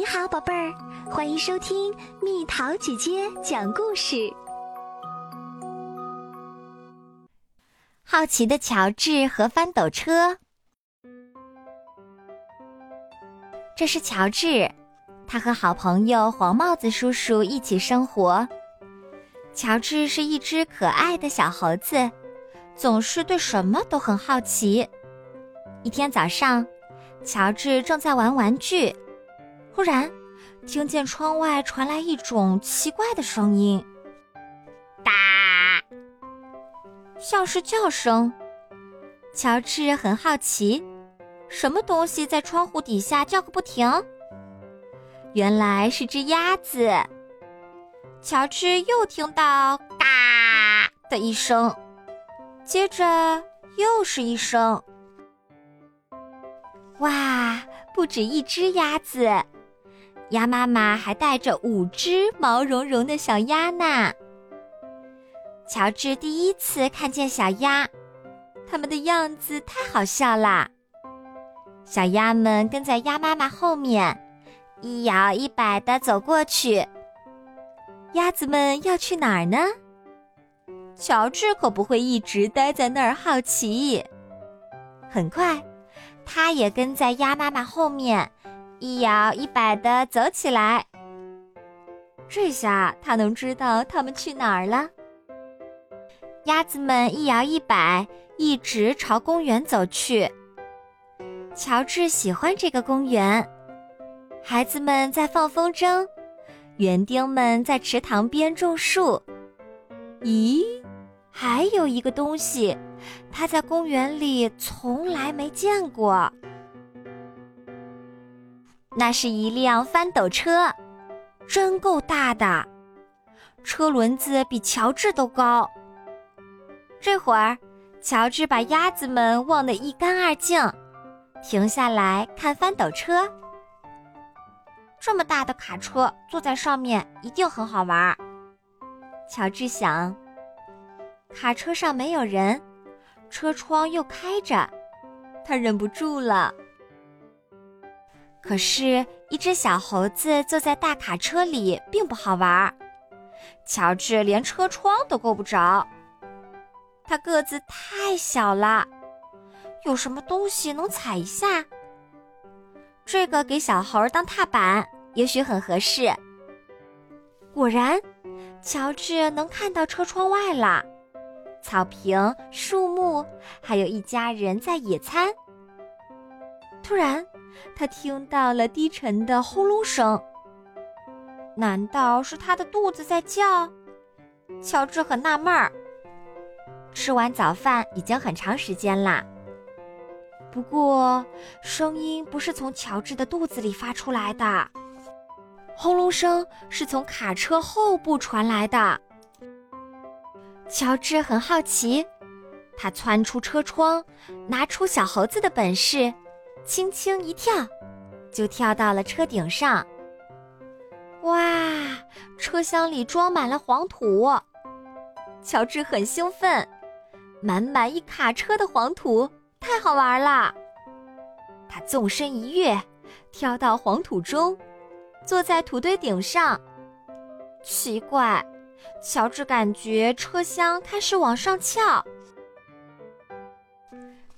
你好，宝贝儿，欢迎收听蜜桃姐姐讲故事。好奇的乔治和翻斗车。这是乔治，他和好朋友黄帽子叔叔一起生活。乔治是一只可爱的小猴子，总是对什么都很好奇。一天早上，乔治正在玩玩具。忽然，听见窗外传来一种奇怪的声音，哒，像是叫声。乔治很好奇，什么东西在窗户底下叫个不停？原来是只鸭子。乔治又听到“嘎”的一声，接着又是一声。哇，不止一只鸭子！鸭妈妈还带着五只毛茸茸的小鸭呢。乔治第一次看见小鸭，它们的样子太好笑啦。小鸭们跟在鸭妈妈后面，一摇一摆地走过去。鸭子们要去哪儿呢？乔治可不会一直待在那儿好奇。很快，他也跟在鸭妈妈后面。一摇一摆的走起来，这下他能知道他们去哪儿了。鸭子们一摇一摆，一直朝公园走去。乔治喜欢这个公园，孩子们在放风筝，园丁们在池塘边种树。咦，还有一个东西，他在公园里从来没见过。那是一辆翻斗车，真够大的，车轮子比乔治都高。这会儿，乔治把鸭子们忘得一干二净，停下来看翻斗车。这么大的卡车，坐在上面一定很好玩。乔治想，卡车上没有人，车窗又开着，他忍不住了。可是，一只小猴子坐在大卡车里并不好玩。乔治连车窗都够不着，他个子太小了。有什么东西能踩一下？这个给小猴当踏板，也许很合适。果然，乔治能看到车窗外了，草坪、树木，还有一家人在野餐。突然。他听到了低沉的轰隆声，难道是他的肚子在叫？乔治很纳闷儿。吃完早饭已经很长时间啦，不过声音不是从乔治的肚子里发出来的，轰隆声是从卡车后部传来的。乔治很好奇，他窜出车窗，拿出小猴子的本事。轻轻一跳，就跳到了车顶上。哇，车厢里装满了黄土，乔治很兴奋，满满一卡车的黄土，太好玩了。他纵身一跃，跳到黄土中，坐在土堆顶上。奇怪，乔治感觉车厢开始往上翘。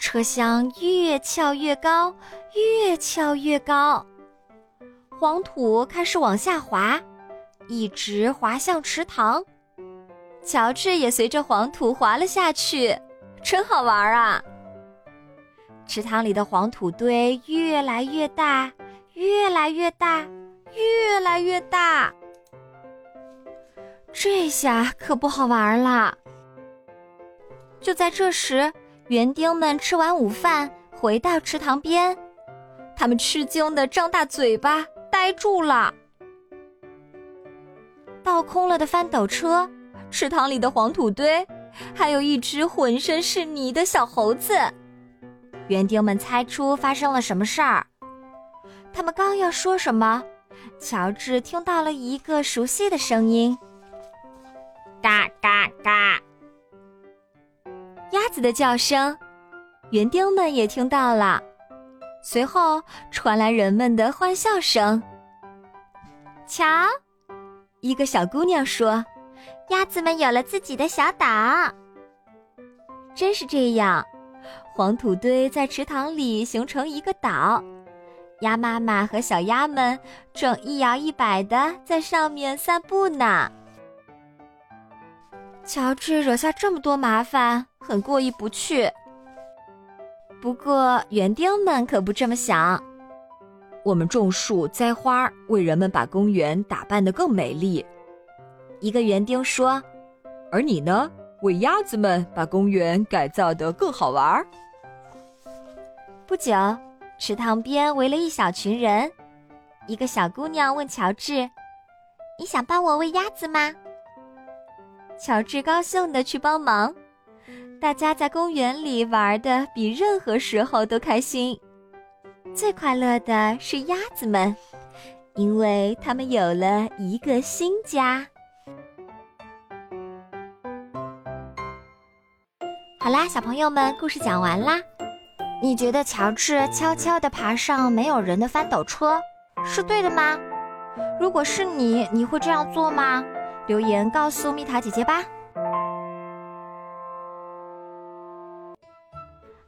车厢越翘越高，越翘越高，黄土开始往下滑，一直滑向池塘。乔治也随着黄土滑了下去，真好玩啊！池塘里的黄土堆越来越大，越来越大，越来越大。这下可不好玩了。就在这时。园丁们吃完午饭，回到池塘边，他们吃惊的张大嘴巴，呆住了。倒空了的翻斗车，池塘里的黄土堆，还有一只浑身是泥的小猴子。园丁们猜出发生了什么事儿，他们刚要说什么，乔治听到了一个熟悉的声音：“嘎的叫声，园丁们也听到了。随后传来人们的欢笑声：“瞧，一个小姑娘说：“鸭子们有了自己的小岛。”真是这样，黄土堆在池塘里形成一个岛，鸭妈妈和小鸭们正一摇一摆的在上面散步呢。乔治惹下这么多麻烦，很过意不去。不过园丁们可不这么想。我们种树、栽花，为人们把公园打扮得更美丽。一个园丁说：“而你呢？为鸭子们把公园改造得更好玩。”不久，池塘边围了一小群人。一个小姑娘问乔治：“你想帮我喂鸭子吗？”乔治高兴地去帮忙。大家在公园里玩的比任何时候都开心。最快乐的是鸭子们，因为它们有了一个新家。好啦，小朋友们，故事讲完啦。你觉得乔治悄悄地爬上没有人的翻斗车是对的吗？如果是你，你会这样做吗？留言告诉蜜桃姐姐吧。